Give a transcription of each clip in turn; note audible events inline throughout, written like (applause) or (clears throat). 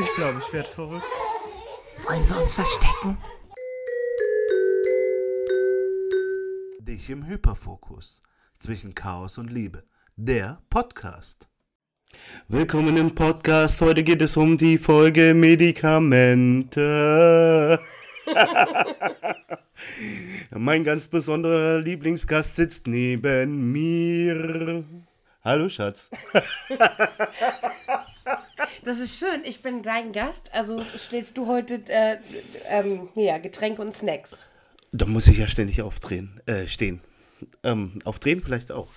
Ich glaube, ich werde verrückt. Wollen wir uns verstecken? Dich im Hyperfokus. Zwischen Chaos und Liebe. Der Podcast. Willkommen im Podcast. Heute geht es um die Folge Medikamente. (laughs) mein ganz besonderer Lieblingsgast sitzt neben mir. Hallo Schatz. (laughs) Das ist schön. Ich bin dein Gast. Also stellst du heute äh, ähm, ja, Getränke und Snacks. Da muss ich ja ständig aufdrehen, äh, stehen. Ähm, aufdrehen vielleicht auch.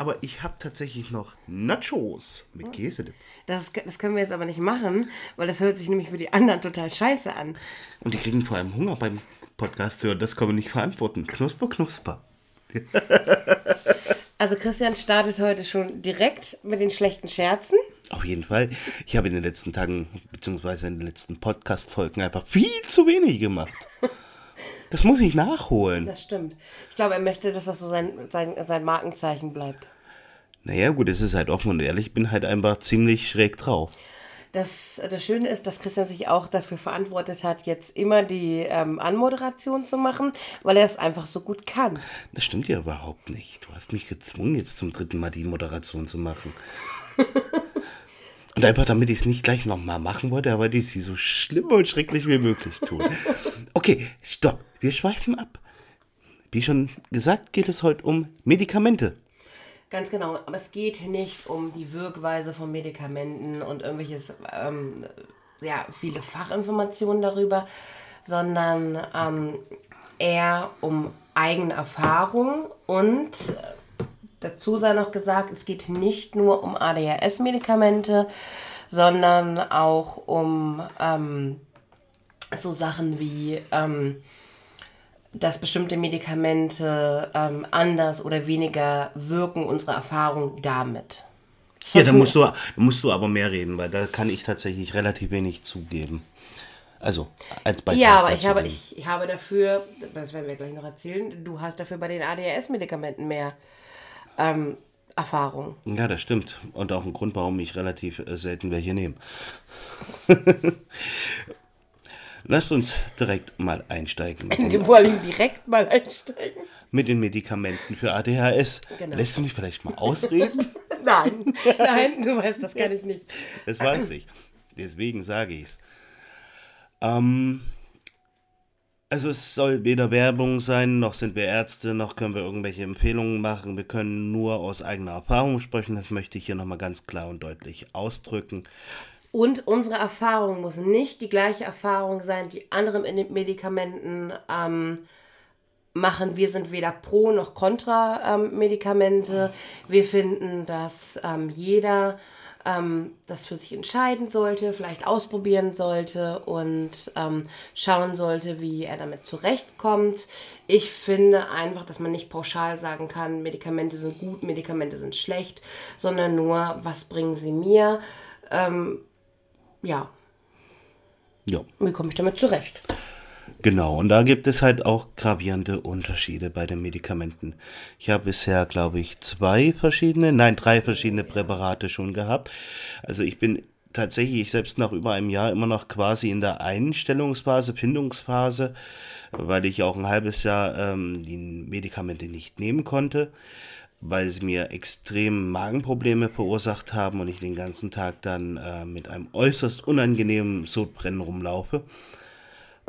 Aber ich habe tatsächlich noch Nachos mit Käsedip. Das, das können wir jetzt aber nicht machen, weil das hört sich nämlich für die anderen total scheiße an. Und die kriegen vor allem Hunger beim Podcast hören. Das können wir nicht verantworten. Knusper, knusper. Also Christian startet heute schon direkt mit den schlechten Scherzen. Auf jeden Fall. Ich habe in den letzten Tagen, beziehungsweise in den letzten Podcast-Folgen einfach viel zu wenig gemacht. Das muss ich nachholen. Das stimmt. Ich glaube, er möchte, dass das so sein, sein, sein Markenzeichen bleibt. Naja, gut, es ist halt offen und ehrlich, ich bin halt einfach ziemlich schräg drauf. Das, das Schöne ist, dass Christian sich auch dafür verantwortet hat, jetzt immer die ähm, Anmoderation zu machen, weil er es einfach so gut kann. Das stimmt ja überhaupt nicht. Du hast mich gezwungen, jetzt zum dritten Mal die Moderation zu machen. (laughs) und einfach, damit ich es nicht gleich nochmal machen wollte, aber ich sie so schlimm und schrecklich wie möglich tun. (laughs) Okay, stopp. Wir schweifen ab. Wie schon gesagt, geht es heute um Medikamente. Ganz genau, aber es geht nicht um die Wirkweise von Medikamenten und irgendwelches, ähm, ja, viele Fachinformationen darüber, sondern ähm, eher um eigene Erfahrung und äh, dazu sei noch gesagt, es geht nicht nur um ADHS-Medikamente, sondern auch um ähm, so Sachen wie ähm, dass bestimmte Medikamente ähm, anders oder weniger wirken, unsere Erfahrung damit. Ja, da musst, du, da musst du aber mehr reden, weil da kann ich tatsächlich relativ wenig zugeben. Also, als bei Ja, aber ich habe, ich, ich habe dafür, das werden wir gleich noch erzählen, du hast dafür bei den ADHS-Medikamenten mehr ähm, Erfahrung. Ja, das stimmt. Und auch ein Grund, warum ich relativ äh, selten welche nehme. (laughs) Lasst uns direkt mal einsteigen. Vor allem direkt mal einsteigen. Mit den Medikamenten für ADHS. Genau. Lässt du mich vielleicht mal ausreden? (laughs) nein, nein, du weißt, das kann ich nicht. Das weiß ich. Deswegen sage ich es. Ähm, also es soll weder Werbung sein, noch sind wir Ärzte, noch können wir irgendwelche Empfehlungen machen. Wir können nur aus eigener Erfahrung sprechen. Das möchte ich hier nochmal ganz klar und deutlich ausdrücken. Und unsere Erfahrung muss nicht die gleiche Erfahrung sein, die andere Medikamenten ähm, machen. Wir sind weder pro noch contra ähm, Medikamente. Wir finden, dass ähm, jeder ähm, das für sich entscheiden sollte, vielleicht ausprobieren sollte und ähm, schauen sollte, wie er damit zurechtkommt. Ich finde einfach, dass man nicht pauschal sagen kann, Medikamente sind gut, Medikamente sind schlecht, sondern nur, was bringen sie mir. Ähm, ja. Ja. Wie komme ich damit zurecht? Genau, und da gibt es halt auch gravierende Unterschiede bei den Medikamenten. Ich habe bisher, glaube ich, zwei verschiedene, nein, drei verschiedene Präparate schon gehabt. Also ich bin tatsächlich selbst nach über einem Jahr immer noch quasi in der Einstellungsphase, Findungsphase, weil ich auch ein halbes Jahr ähm, die Medikamente nicht nehmen konnte weil sie mir extrem Magenprobleme verursacht haben und ich den ganzen Tag dann äh, mit einem äußerst unangenehmen Sodbrennen rumlaufe,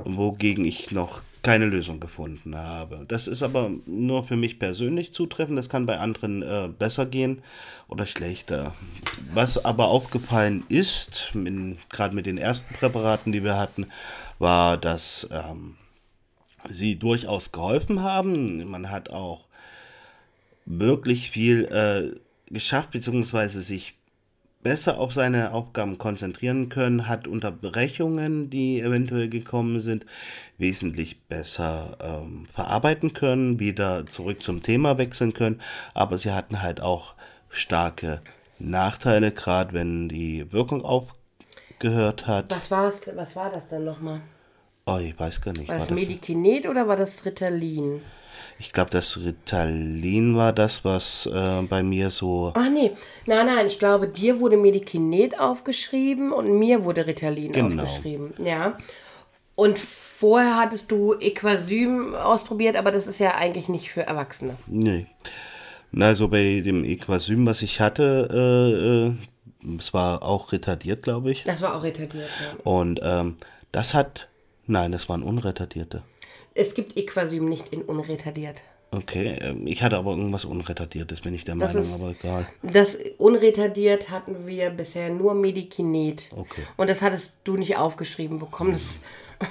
wogegen ich noch keine Lösung gefunden habe. Das ist aber nur für mich persönlich zutreffend, das kann bei anderen äh, besser gehen oder schlechter. Was aber aufgefallen ist, gerade mit den ersten Präparaten, die wir hatten, war, dass ähm, sie durchaus geholfen haben. Man hat auch wirklich viel äh, geschafft, beziehungsweise sich besser auf seine Aufgaben konzentrieren können, hat Unterbrechungen, die eventuell gekommen sind, wesentlich besser ähm, verarbeiten können, wieder zurück zum Thema wechseln können, aber sie hatten halt auch starke Nachteile, gerade wenn die Wirkung aufgehört hat. Was, war's, was war das denn nochmal? Oh, ich weiß gar nicht. War das War das- Medikinet oder war das Ritalin? Ich glaube, das Ritalin war das, was äh, bei mir so. Ach nee, nein, nein, ich glaube, dir wurde Medikinet aufgeschrieben und mir wurde Ritalin Genau. aufgeschrieben. Ja. Und vorher hattest du Equasym ausprobiert, aber das ist ja eigentlich nicht für Erwachsene. Nee. Also bei dem Equasym, was ich hatte, äh, äh, es war auch retardiert, glaube ich. Das war auch retardiert, ja. Und ähm, das hat. Nein, das waren unretardierte. Es gibt Equasym nicht in unretardiert. Okay, ähm, ich hatte aber irgendwas Unretardiertes, bin ich der Das Meinung, ist- aber egal. Das unretardiert hatten wir bisher nur Medikinet. Okay. Und das hattest du nicht aufgeschrieben bekommen. Das, (laughs)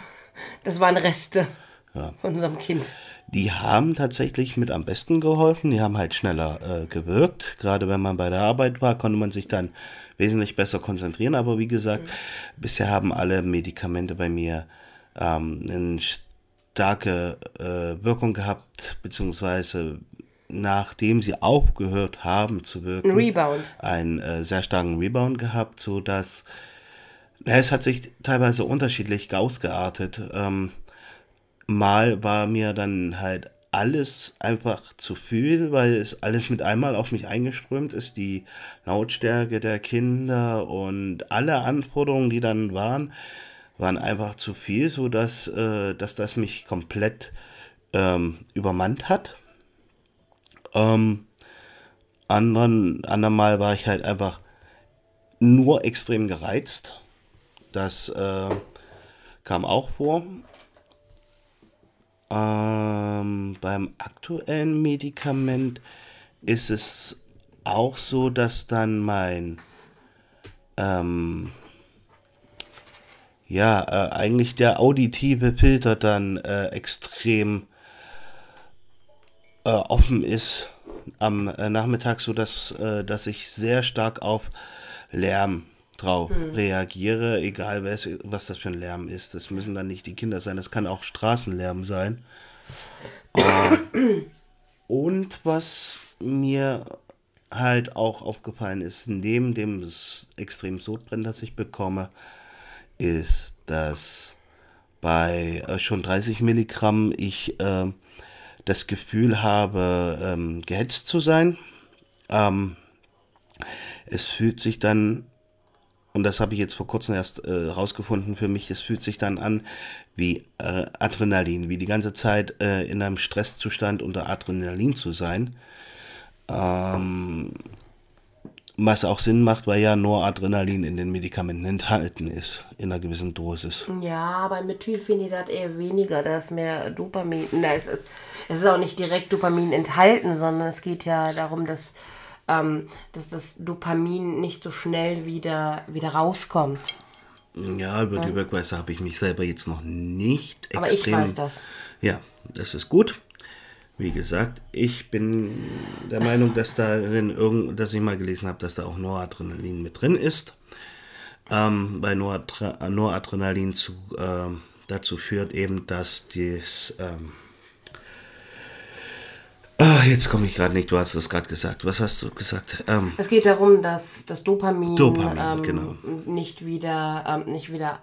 das waren Reste Ja. von unserem Kind. Die haben tatsächlich mit am besten geholfen. Die haben halt schneller äh, gewirkt. Gerade wenn man bei der Arbeit war, konnte man sich dann wesentlich besser konzentrieren. Aber wie gesagt, bisher haben alle Medikamente bei mir ähm, eine starke äh, Wirkung gehabt, beziehungsweise nachdem sie aufgehört haben zu wirken, Ein Rebound. einen äh, sehr starken Rebound gehabt, so dass ja, es hat sich teilweise unterschiedlich ausgeartet. Ähm, mal war mir dann halt alles einfach zu viel, weil es alles mit einmal auf mich eingeströmt ist, die Lautstärke der Kinder und alle Anforderungen, die dann waren, waren einfach zu viel, so äh, dass das mich komplett ähm, übermannt hat. Ähm, anderen, andermal war ich halt einfach nur extrem gereizt. Das äh, kam auch vor. Ähm, beim aktuellen Medikament ist es auch so, dass dann mein ähm, ja, äh, eigentlich der auditive Filter dann äh, extrem äh, offen ist am äh, Nachmittag, so dass, äh, dass ich sehr stark auf Lärm drauf reagiere, egal was, was das für ein Lärm ist. Das müssen dann nicht die Kinder sein, das kann auch Straßenlärm sein. Ähm, und was mir halt auch aufgefallen ist, neben dem extrem Sodbrennen, das ich bekomme, ist, dass bei äh, schon 30 Milligramm ich ähm, das Gefühl habe, ähm, gehetzt zu sein. Ähm, es fühlt sich dann, und das habe ich jetzt vor kurzem erst äh, rausgefunden für mich, es fühlt sich dann an wie äh, Adrenalin, wie die ganze Zeit äh, in einem Stresszustand unter Adrenalin zu sein. Ähm, was auch Sinn macht, weil ja nur Adrenalin in den Medikamenten enthalten ist, in einer gewissen Dosis. Ja, bei Methylphenidat eher weniger, da ist mehr Dopamin. Na, es ist, es ist auch nicht direkt Dopamin enthalten, sondern es geht ja darum, dass, ähm, dass das Dopamin nicht so schnell wieder, wieder rauskommt. Ja, über die Wirkweise habe ich mich selber jetzt noch nicht Aber ich extrem. weiß das. Ja, das ist gut. Wie gesagt, ich bin der Meinung, dass darin irgend, dass ich mal gelesen habe, dass da auch Noradrenalin mit drin ist. Ähm, bei Noradre Noradrenalin zu, ähm, dazu führt eben, dass das. Ähm, ah, jetzt komme ich gerade nicht, du hast es gerade gesagt. Was hast du gesagt? Ähm, Es geht darum, dass das Dopamin, Dopamin, ähm, genau. nicht wieder, ähm, nicht wieder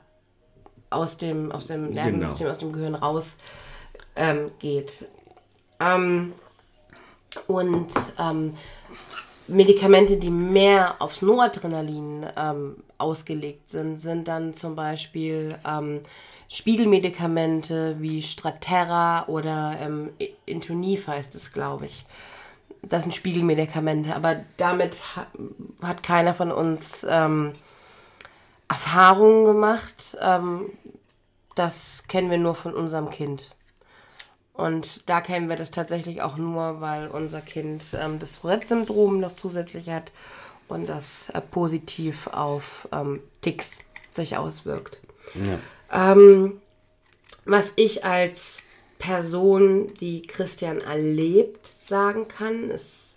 aus dem, aus dem Nervensystem, Genau. aus dem Gehirn raus ähm, geht. Ähm, und ähm, Medikamente, die mehr aufs Noradrenalin ähm, ausgelegt sind, sind dann zum Beispiel ähm, Spiegelmedikamente wie Straterra oder ähm, Intoniv heißt es, glaube ich. Das sind Spiegelmedikamente, aber damit ha hat keiner von uns ähm, Erfahrungen gemacht. Ähm, das kennen wir nur von unserem Kind. Und da kennen wir das tatsächlich auch nur, weil unser Kind ähm, das Tourette-Syndrom noch zusätzlich hat und das äh, positiv auf ähm, Ticks sich auswirkt. Ähm, was ich als Person, die Christian erlebt, sagen kann, ist,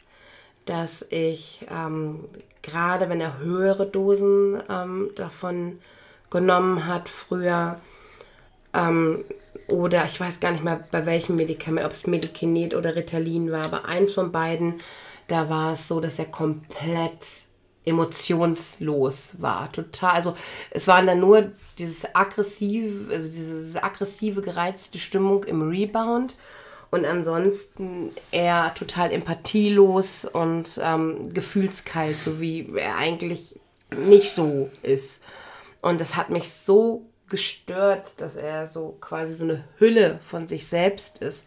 dass ich ähm, gerade wenn er höhere Dosen ähm, davon genommen hat früher, ähm, oder ich weiß gar nicht mehr bei welchem Medikament, ob es Medikinet oder Ritalin war, aber eins von beiden, da war es so, dass er komplett emotionslos war. Total. Also es waren dann nur dieses aggressive, also diese aggressive, gereizte Stimmung im Rebound. Und ansonsten eher total empathielos und ähm, gefühlskalt, so wie er eigentlich nicht so ist. Und das hat mich so gestört, dass er so quasi so eine Hülle von sich selbst ist.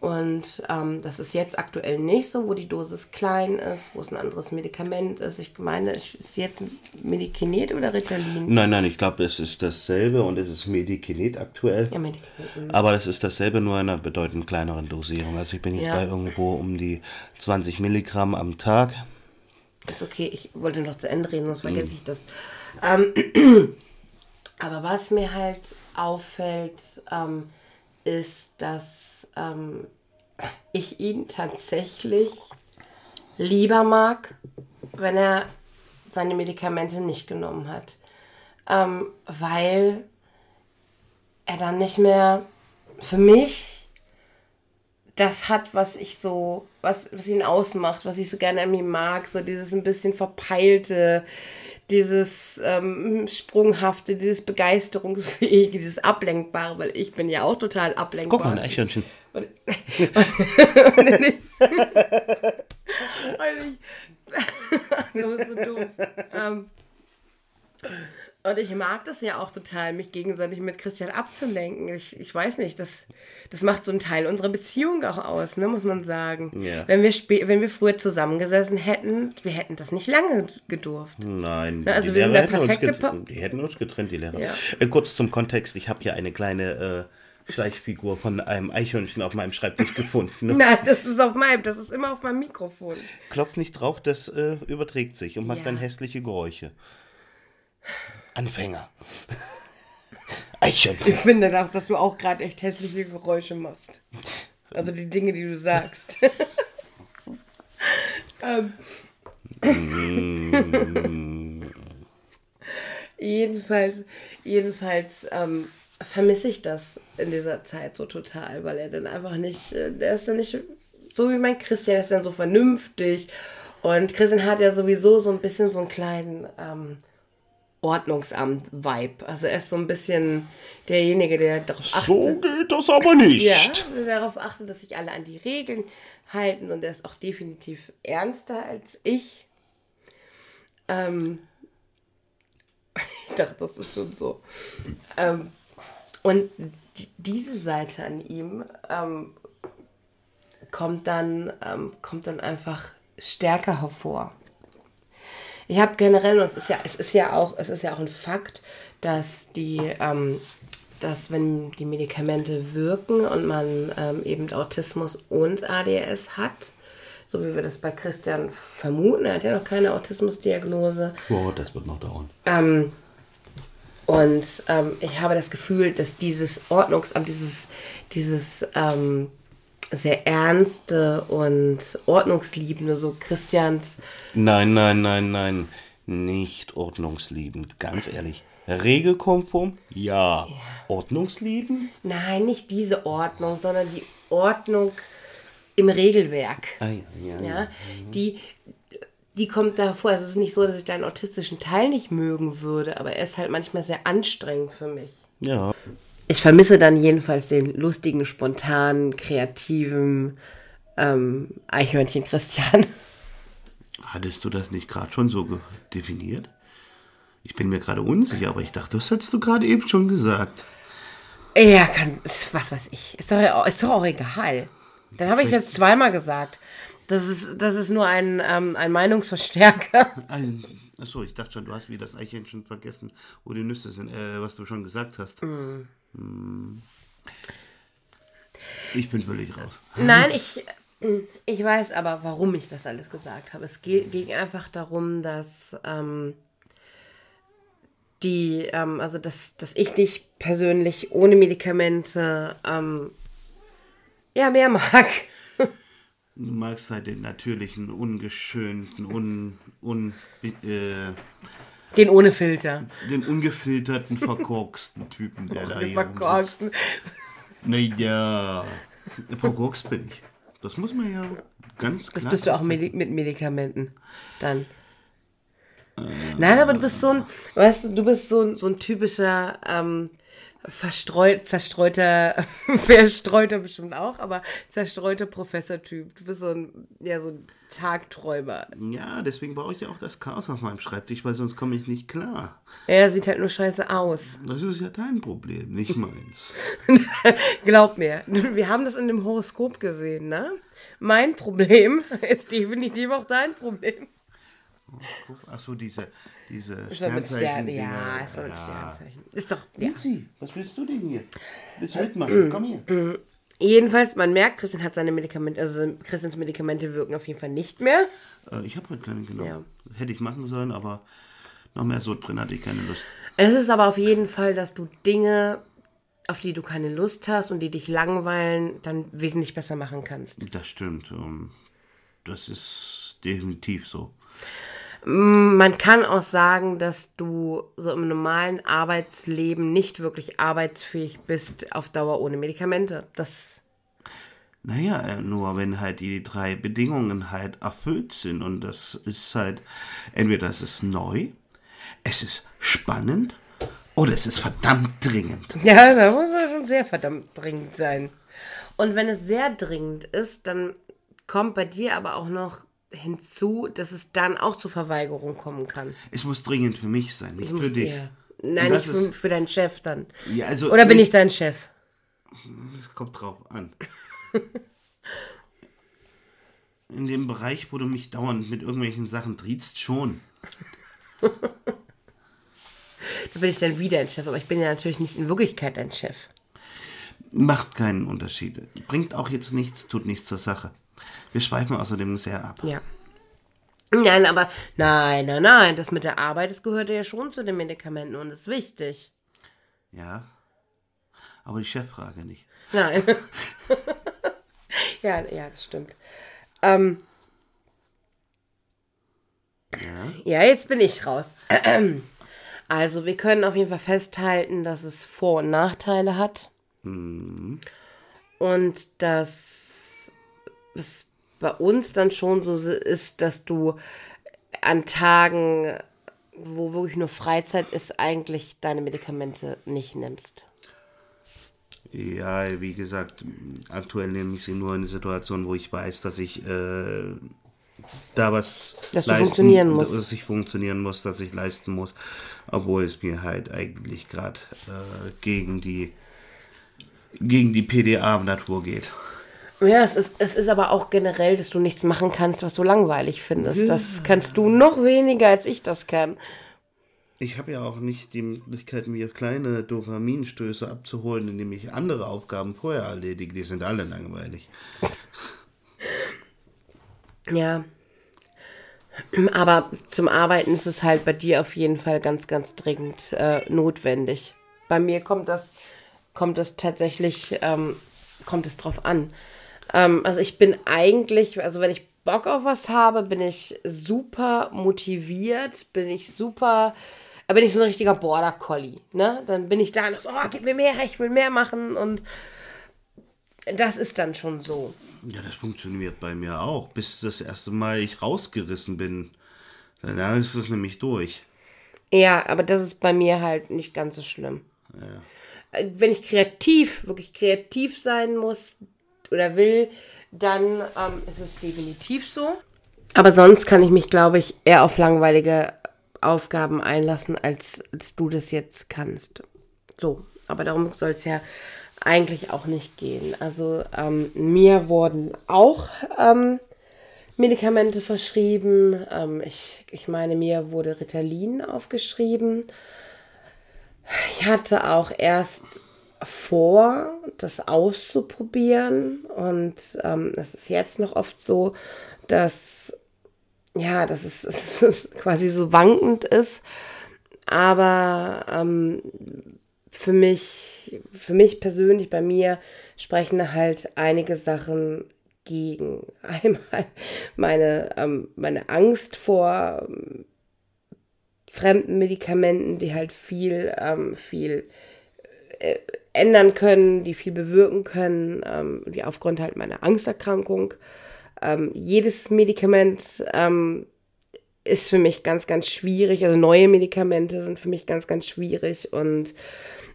Und ähm, das ist jetzt aktuell nicht so, wo die Dosis klein ist, wo es ein anderes Medikament ist. Ich meine, ist jetzt Medikinet oder Ritalin? Nein, nein, ich glaube, es ist dasselbe und es ist Medikinet aktuell. Ja, Medikinet. Aber es ist dasselbe, nur in einer bedeutend kleineren Dosierung. Also ich bin jetzt Ja. bei irgendwo um die 20 Milligramm am Tag. Ist okay, ich wollte noch zu Ende reden, sonst vergesse ich das. Ähm, (clears throat) aber was mir halt auffällt, ähm, ist, dass ähm, ich ihn tatsächlich lieber mag, wenn er seine Medikamente nicht genommen hat. Ähm, weil er dann nicht mehr für mich das hat, was ich so, was, was ihn ausmacht, was ich so gerne an ihm mag, so dieses ein bisschen verpeilte, dieses ähm, sprunghafte, dieses begeisterungsfähige, dieses ablenkbare, weil ich bin ja auch total ablenkbar. Guck mal, ein Eichhörnchen. Und, (laughs) und ich, und ich, (laughs) das ist so dumm. Ähm, und ich mag das ja auch total, mich gegenseitig mit Christian abzulenken. Ich, ich weiß nicht, das, das macht so einen Teil unserer Beziehung auch aus, ne, muss man sagen. Ja. Wenn, wir wenn wir früher zusammengesessen hätten, wir hätten das nicht lange gedurft. Nein, Na, also die wir sind der uns perfekte Die hätten uns getrennt, die Lehrer. Ja. Äh, kurz zum Kontext, ich habe hier eine kleine äh, Schleichfigur von einem Eichhörnchen auf meinem Schreibtisch (laughs) gefunden. Ne? Nein, das ist auf meinem, das ist immer auf meinem Mikrofon. Klopft nicht drauf, das äh, überträgt sich und macht Ja. dann hässliche Geräusche. Anfänger. (laughs) Eichhörnchen. Ich finde auch, dass du auch gerade echt hässliche Geräusche machst. Also die Dinge, die du sagst. (laughs) ähm. (laughs) jedenfalls, jedenfalls ähm, vermisse ich das in dieser Zeit so total, weil er dann einfach nicht, äh, der ist dann nicht so wie mein Christian, der ist dann so vernünftig. Und Christian hat ja sowieso so ein bisschen so einen kleinen ähm, Ordnungsamt-Vibe. Also er ist so ein bisschen derjenige, der darauf achtet. So geht das aber nicht. Ja, der darauf achtet, dass sich alle an die Regeln halten und er ist auch definitiv ernster als ich. Ähm, (laughs) ich dachte, das ist schon so. Ähm, und die, diese Seite an ihm ähm, kommt, dann, ähm, kommt dann einfach stärker hervor. Ich habe generell, und es ist ja, es ist ja auch, es ist ja auch ein Fakt, dass die, ähm, dass wenn die Medikamente wirken und man ähm, eben Autismus und ADS hat, so wie wir das bei Christian vermuten, er hat ja noch keine Autismusdiagnose, Oh, das wird noch dauern. ähm, und ähm, ich habe das Gefühl, dass dieses Ordnungsamt, dieses, dieses ähm, sehr ernste und ordnungsliebende, so Christians, Nein, nein, nein, nein. Nicht ordnungsliebend, ganz ehrlich. Regelkonform? Ja. Ordnungsliebend? nein, nicht diese Ordnung, sondern die Ordnung im Regelwerk. Ah, ja, ja, Ja, die, die kommt da vor. Also es ist nicht so, dass ich deinen autistischen Teil nicht mögen würde, aber er ist halt manchmal sehr anstrengend für mich. ja. Ich vermisse dann jedenfalls den lustigen, spontanen, kreativen ähm, Eichhörnchen Christian. (laughs) Hattest du das nicht gerade schon so definiert? Ich bin mir gerade unsicher, aber ich dachte, das hättest du gerade eben schon gesagt. Ja, kann, was weiß ich. Ist doch, ist doch auch egal. Dann habe ich es jetzt zweimal gesagt. Das ist, das ist nur ein, ähm, ein Meinungsverstärker. (laughs) Ein, achso, ich dachte schon, du hast wie das Eichhörnchen vergessen, wo die Nüsse sind, äh, was du schon gesagt hast. Hm. Ich bin völlig raus. Nein, ich, ich weiß aber, warum ich das alles gesagt habe. Es ging einfach darum, dass ähm, die, ähm, also dass, dass ich dich persönlich ohne Medikamente ähm, ja mehr mag. Du magst halt den natürlichen, ungeschönten, un, un, äh, Den ohne Filter. den ungefilterten, verkorksten Typen, der (laughs) da hier. Verkorksten. Naja, verkorkst bin ich. Das muss man ja ganz klar Das bist du auch. Medi mit Medikamenten. Dann. Nein, aber du bist so ein, weißt du, du bist so ein, so ein typischer ähm, verstreut, zerstreuter, (laughs) verstreuter bestimmt auch, aber zerstreuter Professortyp. Du bist so ein, ja, so ein Tagträumer. Ja, deswegen brauche ich ja auch das Chaos auf meinem Schreibtisch, weil sonst komme ich nicht klar. Er sieht halt nur scheiße aus. Das ist ja dein Problem, nicht meins. (laughs) Glaub mir, wir haben das in dem Horoskop gesehen, ne? Mein Problem (laughs) ist definitiv auch dein Problem. Achso, diese, diese mit Stern, Sternzeichen. ja, so mit Sternzeichen. Ist doch, ja. Mitzi, was willst du denn hier? Willst du mitmachen? Komm hier. Jedenfalls, man merkt, Christian hat seine Medikamente, also Christians Medikamente wirken auf jeden Fall nicht mehr. Äh, ich habe heute keine, genau. Ja. Hätte ich machen sollen, aber noch mehr so drin hatte ich keine Lust. Es ist aber auf jeden Fall, dass du Dinge, auf die du keine Lust hast und die dich langweilen, dann wesentlich besser machen kannst. Das stimmt. ähm, Das ist definitiv so. Man kann auch sagen, dass du so im normalen Arbeitsleben nicht wirklich arbeitsfähig bist auf Dauer ohne Medikamente. Das Naja, äh, nur wenn halt die drei Bedingungen halt erfüllt sind und das ist halt, entweder es ist neu, es ist spannend oder es ist verdammt dringend. (laughs) Ja, da muss er schon sehr verdammt dringend sein. Und wenn es sehr dringend ist, dann kommt bei dir aber auch noch hinzu, dass es dann auch zu Verweigerung kommen kann. Es muss dringend für mich sein, nicht für dich. Ja. Nein, nicht für, ist- für deinen Chef dann. Ja, also Oder bin nicht- ich dein Chef? Es kommt drauf an. (laughs) In dem Bereich, wo du mich dauernd mit irgendwelchen Sachen triezt, schon. (laughs) Da bin ich dann wieder ein Chef, aber ich bin ja natürlich nicht in Wirklichkeit dein Chef. Macht keinen Unterschied. Bringt auch jetzt nichts, tut nichts zur Sache. Wir schweifen außerdem sehr ab. Ja. Nein, aber nein, nein, nein, das mit der Arbeit, das gehört ja schon zu den Medikamenten und ist wichtig. Ja. Aber die Cheffrage nicht. Nein. (laughs) ja, ja, das stimmt. Ähm, ja, jetzt bin ich raus. (clears throat) Also, wir können auf jeden Fall festhalten, dass es Vor- und Nachteile hat. Und dass es bei uns dann schon so ist, dass du an Tagen, wo wirklich nur Freizeit ist, eigentlich deine Medikamente nicht nimmst. Ja, wie gesagt, aktuell nehme ich sie nur in eine Situation, wo ich weiß, dass ich äh, da was Dass du funktionieren musst. dass ich funktionieren muss, dass ich leisten muss, obwohl es mir halt eigentlich gerade äh, gegen die gegen die PDA-Natur geht. Ja, es ist, es ist aber auch generell, dass du nichts machen kannst, was du langweilig findest. Das kannst du noch weniger, als ich das kann. Ich habe ja auch nicht die Möglichkeit, mir kleine Dopaminstöße abzuholen, indem ich andere Aufgaben vorher erledige. Die sind alle langweilig. Ja. Aber zum Arbeiten ist es halt bei dir auf jeden Fall ganz, ganz dringend äh, notwendig. Bei mir kommt das, kommt es tatsächlich, ähm, kommt es drauf an. Ähm, also ich bin eigentlich, also wenn ich Bock auf was habe, bin ich super motiviert, bin ich super, äh, bin ich so ein richtiger Border Collie, ne? Dann bin ich da und so, oh, gib mir mehr, ich will mehr machen und das ist dann schon so. Ja, das funktioniert bei mir auch. Bis das erste Mal ich rausgerissen bin. Danach ist es nämlich durch. Ja, aber das ist bei mir halt nicht ganz so schlimm. Äh, Wenn ich kreativ, wirklich kreativ sein muss oder will, dann ähm, ist es definitiv so. Aber sonst kann ich mich, glaube ich, eher auf langweilige Aufgaben einlassen, als, als du das jetzt kannst. So, aber darum soll es ja eigentlich auch nicht gehen. Also ähm, mir wurden auch ähm, Medikamente verschrieben. Ähm, ich, ich meine, mir wurde Ritalin aufgeschrieben. Ich hatte auch erst vor, das auszuprobieren. Und ähm, es ist jetzt noch oft so, dass ja, dass es, (laughs) dass es quasi so wankend ist. Aber ähm, für mich, für mich persönlich, bei mir sprechen halt einige Sachen gegen. (laughs) Einmal meine, ähm, meine Angst vor ähm, fremden Medikamenten, die halt viel, ähm, viel äh, ändern können, die viel bewirken können, ähm, die aufgrund halt meiner Angsterkrankung. Ähm, jedes Medikament ähm, ist für mich ganz, ganz schwierig. Also neue Medikamente sind für mich ganz, ganz schwierig und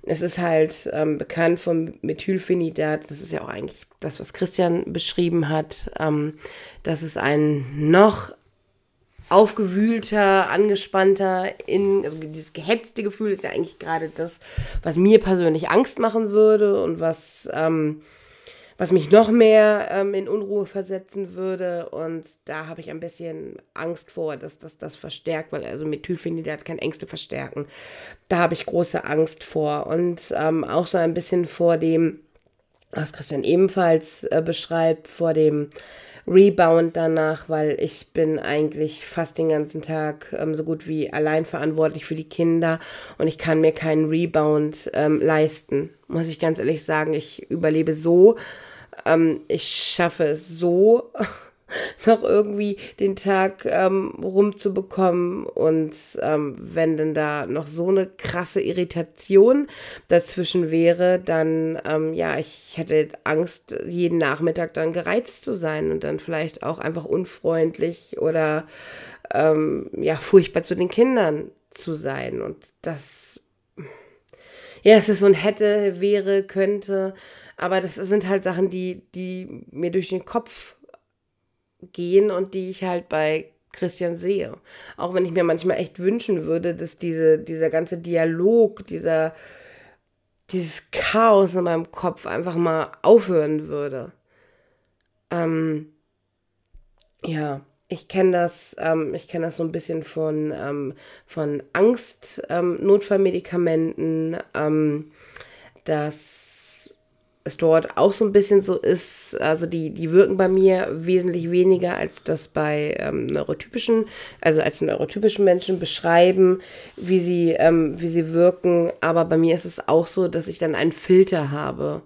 es ist halt ähm, bekannt vom Methylphenidat, das ist ja auch eigentlich das, was Christian beschrieben hat, ähm, dass es ein noch aufgewühlter, angespannter, in, also dieses gehetzte Gefühl ist ja eigentlich gerade das, was mir persönlich Angst machen würde und was ähm, was mich noch mehr ähm, in Unruhe versetzen würde. Und da habe ich ein bisschen Angst vor, dass das das verstärkt, weil also Methylphenidat kann Ängste verstärken. Da habe ich große Angst vor. Und ähm, auch so ein bisschen vor dem, was Christian ebenfalls äh, beschreibt, vor dem Rebound danach, weil ich bin eigentlich fast den ganzen Tag ähm, so gut wie allein verantwortlich für die Kinder und ich kann mir keinen Rebound ähm, leisten, muss ich ganz ehrlich sagen. Ich überlebe so ähm, ich schaffe es so, (laughs) (laughs) noch irgendwie den Tag ähm, rumzubekommen. Und ähm, wenn denn da noch so eine krasse Irritation dazwischen wäre, dann, ähm, ja, ich hätte Angst, jeden Nachmittag dann gereizt zu sein und dann vielleicht auch einfach unfreundlich oder ähm, ja, furchtbar zu den Kindern zu sein. Und das, ja, es ist so ein hätte, wäre, könnte. Aber das sind halt Sachen, die, die mir durch den Kopf gehen und die ich halt bei Christian sehe. Auch wenn ich mir manchmal echt wünschen würde, dass diese, dieser ganze Dialog, dieser, dieses Chaos in meinem Kopf einfach mal aufhören würde. Ähm, ja, ich kenne das, ähm, ich kenne das so ein bisschen von, ähm, von Angst, ähm, Notfallmedikamenten, ähm, dass es dort auch so ein bisschen so ist, also die, die wirken bei mir wesentlich weniger als das bei ähm, neurotypischen, also als neurotypischen Menschen beschreiben, wie sie, ähm, wie sie wirken. Aber bei mir ist es auch so, dass ich dann einen Filter habe,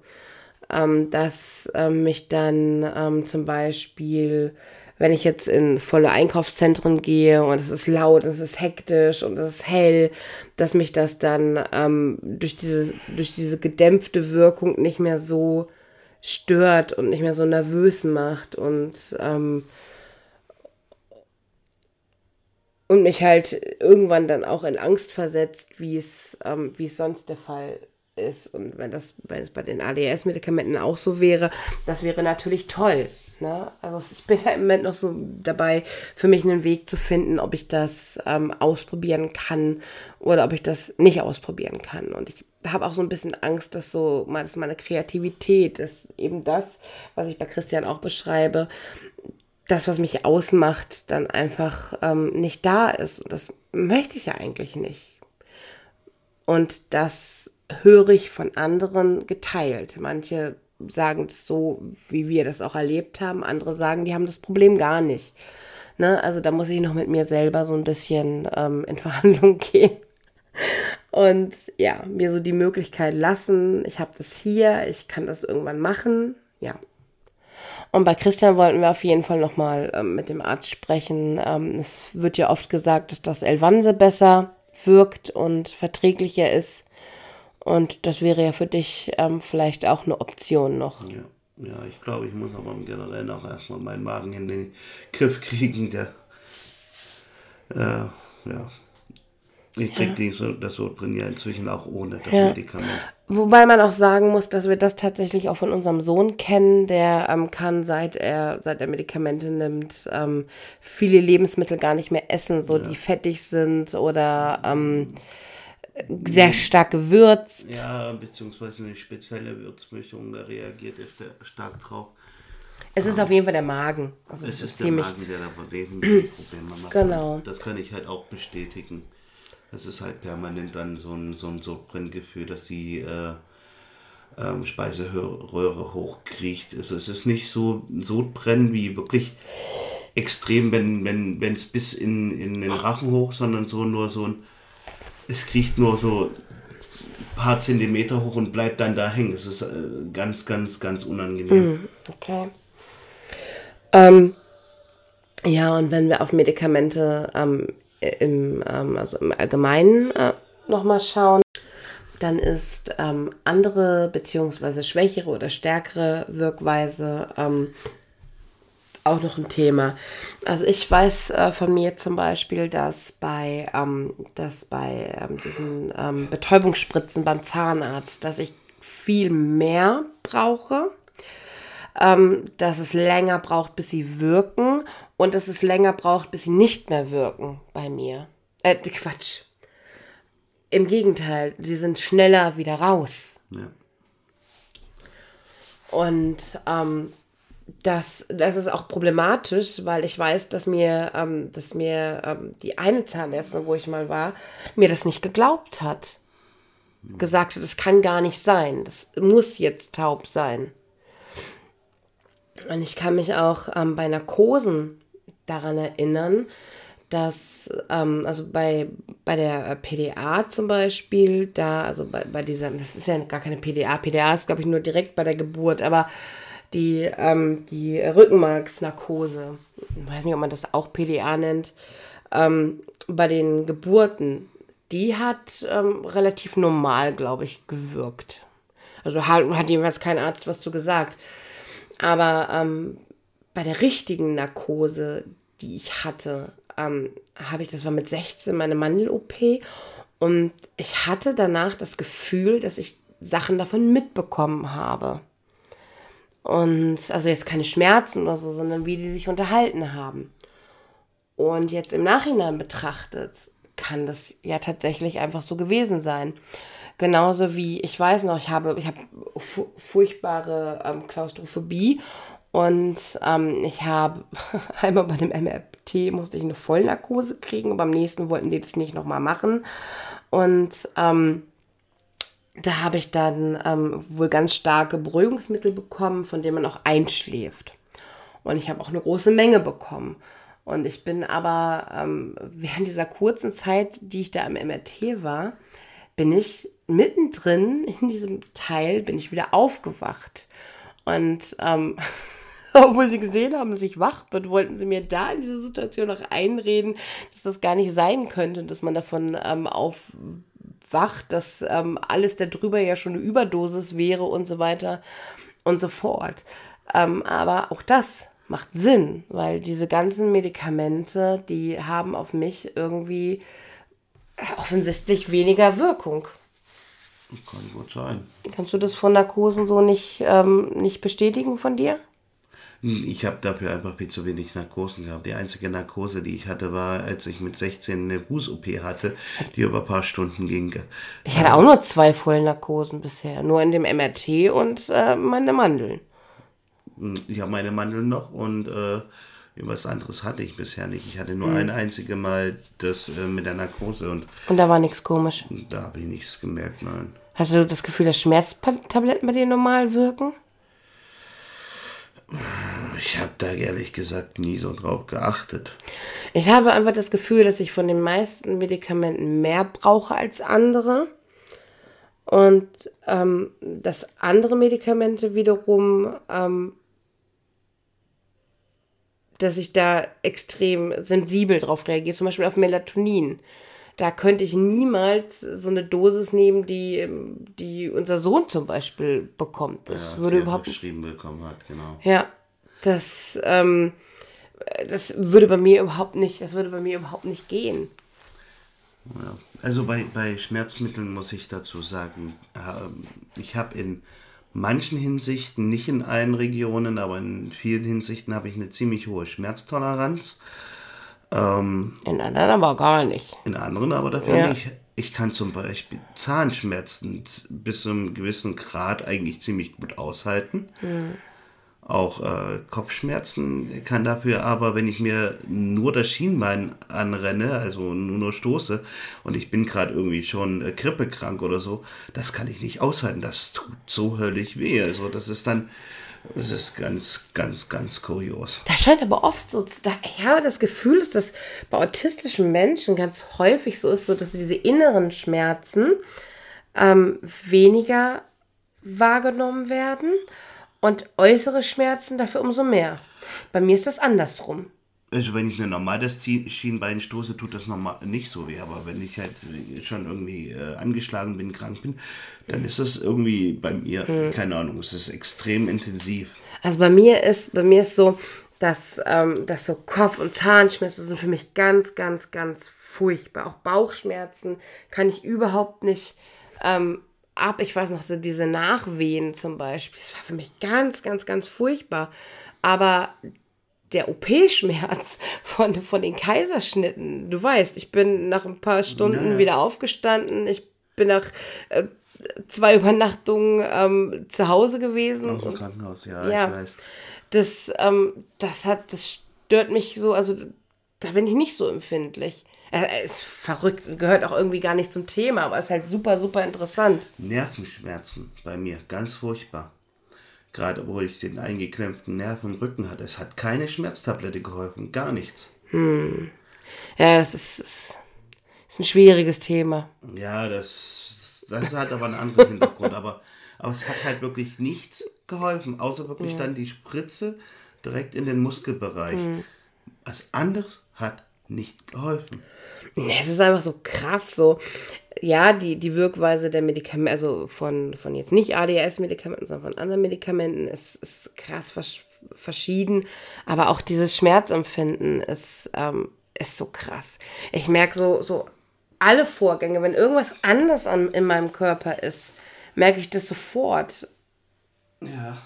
ähm, dass ähm, mich dann ähm, zum Beispiel wenn ich jetzt in volle Einkaufszentren gehe und es ist laut, es ist hektisch und es ist hell, dass mich das dann ähm, durch, diese, durch diese gedämpfte Wirkung nicht mehr so stört und nicht mehr so nervös macht und, ähm, und mich halt irgendwann dann auch in Angst versetzt, wie es, ähm, es sonst der Fall ist. Und wenn das, wenn es bei den ADS-Medikamenten auch so wäre, das wäre natürlich toll. Ne? Also ich bin da im Moment noch so dabei, für mich einen Weg zu finden, ob ich das ähm, ausprobieren kann oder ob ich das nicht ausprobieren kann. Und ich habe auch so ein bisschen Angst, dass so dass meine Kreativität, ist eben das, was ich bei Christian auch beschreibe, das, was mich ausmacht, dann einfach ähm, nicht da ist. Und das möchte ich ja eigentlich nicht. Und das höre ich von anderen geteilt. Manche sagen das so, wie wir das auch erlebt haben. Andere sagen, die haben das Problem gar nicht. Ne? Also da muss ich noch mit mir selber so ein bisschen ähm, in (laughs) Verhandlung gehen. Und ja, mir so die Möglichkeit lassen, ich habe das hier, ich kann das irgendwann machen. Ja. Und bei Christian wollten wir auf jeden Fall nochmal ähm, mit dem Arzt sprechen. Ähm, es wird ja oft gesagt, dass das Elvanse besser wirkt und verträglicher ist. Und das wäre ja für dich ähm, vielleicht auch eine Option noch. Ja. ja, ich glaube, ich muss aber generell noch erstmal meinen Magen in den Griff kriegen. Der, äh, ja. Ich kriege ja. das Sodbrin ja inzwischen auch ohne das ja. Medikament. Wobei man auch sagen muss, dass wir das tatsächlich auch von unserem Sohn kennen. Der ähm, kann, seit er, seit er Medikamente nimmt, ähm, viele Lebensmittel gar nicht mehr essen, so ja. die fettig sind oder ähm, sehr stark gewürzt. Ja, beziehungsweise eine spezielle Würzmischung, da reagiert er stark drauf. Es ist auf jeden Fall der Magen. Also es ist, ist der Magen, der da (clears throat) Probleme macht. Genau. Das kann ich halt auch bestätigen. Es ist halt permanent dann so ein, so ein Sodbrenngefühl, dass die äh, ähm, Speiseröhre hochkriecht. Also es ist nicht so Sodbrennen wie wirklich extrem, wenn es wenn, bis in, in den Rachen hoch, sondern so nur so ein es kriecht nur so ein paar Zentimeter hoch und bleibt dann da hängen. Es ist äh, ganz, ganz, ganz unangenehm. Hm, okay. Ähm, ja, und wenn wir auf Medikamente ähm, im, ähm, also im Allgemeinen äh, nochmal schauen, dann ist ähm, andere beziehungsweise schwächere oder stärkere Wirkweise ähm, auch noch ein Thema. Also ich weiß äh, von mir zum Beispiel, dass bei, ähm, dass bei ähm, diesen ähm, Betäubungsspritzen beim Zahnarzt, dass ich viel mehr brauche, ähm, dass es länger braucht, bis sie wirken und dass es länger braucht, bis sie nicht mehr wirken bei mir. Äh, Quatsch. Im Gegenteil, sie sind schneller wieder raus. Ja. Und ähm, das, das ist auch problematisch, weil ich weiß, dass mir, ähm, dass mir ähm, die eine Zahnärztin, wo ich mal war, mir das nicht geglaubt hat. Gesagt hat, das kann gar nicht sein. Das muss jetzt taub sein. Und ich kann mich auch ähm, bei Narkosen daran erinnern, dass, ähm, also bei, bei der PDA zum Beispiel, da, also bei, bei dieser, das ist ja gar keine PDA, PDA ist, glaube ich, nur direkt bei der Geburt, aber die, ähm, die Rückenmarksnarkose, ich weiß nicht, ob man das auch PDA nennt, ähm, bei den Geburten, die hat ähm, relativ normal, glaube ich, gewirkt. Also hat, hat jedenfalls kein Arzt was zu gesagt. Aber ähm, bei der richtigen Narkose, die ich hatte, ähm, habe ich, das war mit 16 meine Mandel-OP und ich hatte danach das Gefühl, dass ich Sachen davon mitbekommen habe. Und also jetzt keine Schmerzen oder so, sondern wie die sich unterhalten haben. Und jetzt im Nachhinein betrachtet, kann das ja tatsächlich einfach so gewesen sein. Genauso wie, ich weiß noch, ich habe, ich habe furchtbare ähm, Klaustrophobie und ähm, ich habe (laughs) einmal bei dem MRT musste ich eine Vollnarkose kriegen und beim nächsten wollten die das nicht nochmal machen. Und ähm, da habe ich dann ähm, wohl ganz starke Beruhigungsmittel bekommen, von denen man auch einschläft. Und ich habe auch eine große Menge bekommen. Und ich bin aber ähm, während dieser kurzen Zeit, die ich da im MRT war, bin ich mittendrin in diesem Teil, bin ich wieder aufgewacht. Und ähm, (laughs) obwohl sie gesehen haben, dass ich wach bin, wollten sie mir da in dieser Situation noch einreden, dass das gar nicht sein könnte und dass man davon ähm, aufwacht, dass ähm, alles darüber ja schon eine Überdosis wäre und so weiter und so fort. Ähm, aber auch das macht Sinn, weil diese ganzen Medikamente, die haben auf mich irgendwie offensichtlich weniger Wirkung. Kann gut sein. Kannst du das von Narkosen so nicht, ähm, nicht bestätigen von dir? Hm, ich habe dafür einfach viel zu wenig Narkosen gehabt. Die einzige Narkose, die ich hatte, war, als ich mit 16 eine Fuß-OP hatte, die über ein paar Stunden ging. Ich hatte auch nur zwei Vollnarkosen bisher. Nur in dem MRT und äh, meine Mandeln. Hm, ich habe meine Mandeln noch und äh, was anderes hatte ich bisher nicht. Ich hatte nur mhm. ein einziges Mal das äh, mit der Narkose und. Und da war nichts komisch. Da habe ich nichts gemerkt, nein. Hast du das Gefühl, dass Schmerztabletten bei dir normal wirken? Ich habe da ehrlich gesagt nie so drauf geachtet. Ich habe einfach das Gefühl, dass ich von den meisten Medikamenten mehr brauche als andere. Und ähm, dass andere Medikamente wiederum, ähm, dass ich da extrem sensibel drauf reagiere. Zum Beispiel auf Melatonin da könnte ich niemals so eine Dosis nehmen, die, die unser Sohn zum Beispiel bekommt. Das ja, würde überhaupt nicht. bekommen hat, genau. Ja, das, ähm, das würde bei mir überhaupt nicht, das würde bei mir überhaupt nicht gehen. Ja. Also bei, bei Schmerzmitteln muss ich dazu sagen, ähm, ich habe in manchen Hinsichten, nicht in allen Regionen, aber in vielen Hinsichten habe ich eine ziemlich hohe Schmerztoleranz. Ähm, in anderen aber gar nicht. In anderen aber dafür ja. nicht. Ich kann zum Beispiel Zahnschmerzen bis zu einem gewissen Grad eigentlich ziemlich gut aushalten. Mhm. Auch äh, Kopfschmerzen kann dafür aber, wenn ich mir nur das Schienbein anrenne, also nur nur stoße und ich bin gerade irgendwie schon äh, grippekrank oder so, das kann ich nicht aushalten. Das tut so höllisch weh. Also das ist dann, das ist ganz, ganz, ganz kurios. Das scheint aber oft so zu. Ich habe das Gefühl, dass das bei autistischen Menschen ganz häufig so ist, so dass diese inneren Schmerzen ähm, weniger wahrgenommen werden und äußere Schmerzen dafür umso mehr. Bei mir ist das andersrum. Also wenn ich mir normal das Schienbein stoße, tut das normal nicht so weh. Aber wenn ich halt schon irgendwie äh, angeschlagen bin, krank bin, dann ist das irgendwie bei mir, hm. keine Ahnung, es ist extrem intensiv. Also bei mir ist, bei mir ist so, dass, ähm, dass so Kopf- und Zahnschmerzen sind für mich ganz, ganz, ganz furchtbar. Auch Bauchschmerzen kann ich überhaupt nicht ähm, ab. Ich weiß noch, so diese Nachwehen zum Beispiel, das war für mich ganz, ganz, ganz furchtbar. Aber der OP-Schmerz von, von den Kaiserschnitten, du weißt, ich bin nach ein paar Stunden Ja. wieder aufgestanden, ich bin nach äh, zwei Übernachtungen ähm, zu Hause gewesen. Dem und Krankenhaus, ja, Ja. ich weiß. das, ähm, das hat, das stört mich so, also da bin ich nicht so empfindlich. Äh, ist verrückt, gehört auch irgendwie gar nicht zum Thema, aber ist halt super, super interessant. Nervenschmerzen bei mir, ganz furchtbar. Gerade wo ich den eingeklemmten Nerv im Rücken hatte. Es hat keine Schmerztablette geholfen, gar nichts. Ja, das ist, ist, ist ein schwieriges Thema. Ja, das, das hat aber einen anderen Hintergrund. Aber, aber es hat halt wirklich nichts geholfen, außer wirklich dann die Spritze direkt in den Muskelbereich. Was anderes hat nicht geholfen. Es ist einfach so krass, so. Ja, die, die Wirkweise der Medikamente, also von, von jetzt nicht ADS-Medikamenten, sondern von anderen Medikamenten, ist, ist krass vers verschieden. Aber auch dieses Schmerzempfinden ist, ähm, ist so krass. Ich merke so, so alle Vorgänge, wenn irgendwas anders an, in meinem Körper ist, merke ich das sofort. Ja.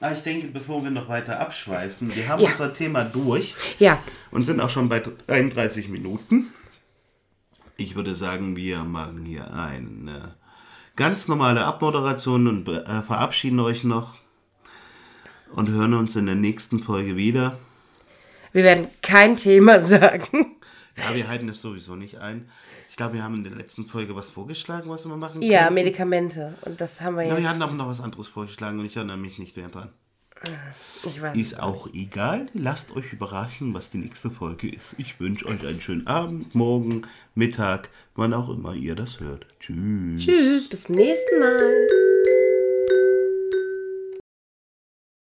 Aber ich denke, bevor wir noch weiter abschweifen, wir haben Ja. unser Thema durch Ja, und sind auch schon bei 33 Minuten. Ich würde sagen, wir machen hier eine ganz normale Abmoderation und äh, verabschieden euch noch und hören uns in der nächsten Folge wieder. wir werden kein Thema (laughs) sagen. Ja, wir halten es sowieso nicht ein. Ich glaube, wir haben in der letzten Folge was vorgeschlagen, was wir machen Ja, könnten. Medikamente. Und das haben wir Ja, wir jetzt. hatten aber noch was anderes vorgeschlagen und ich erinnere mich nicht mehr dran. Ich weiß. Ist auch egal. Lasst euch überraschen, was die nächste Folge ist. Ich wünsche euch einen schönen Abend, Morgen, Mittag, wann auch immer ihr das hört. Tschüss. Tschüss, bis zum nächsten Mal.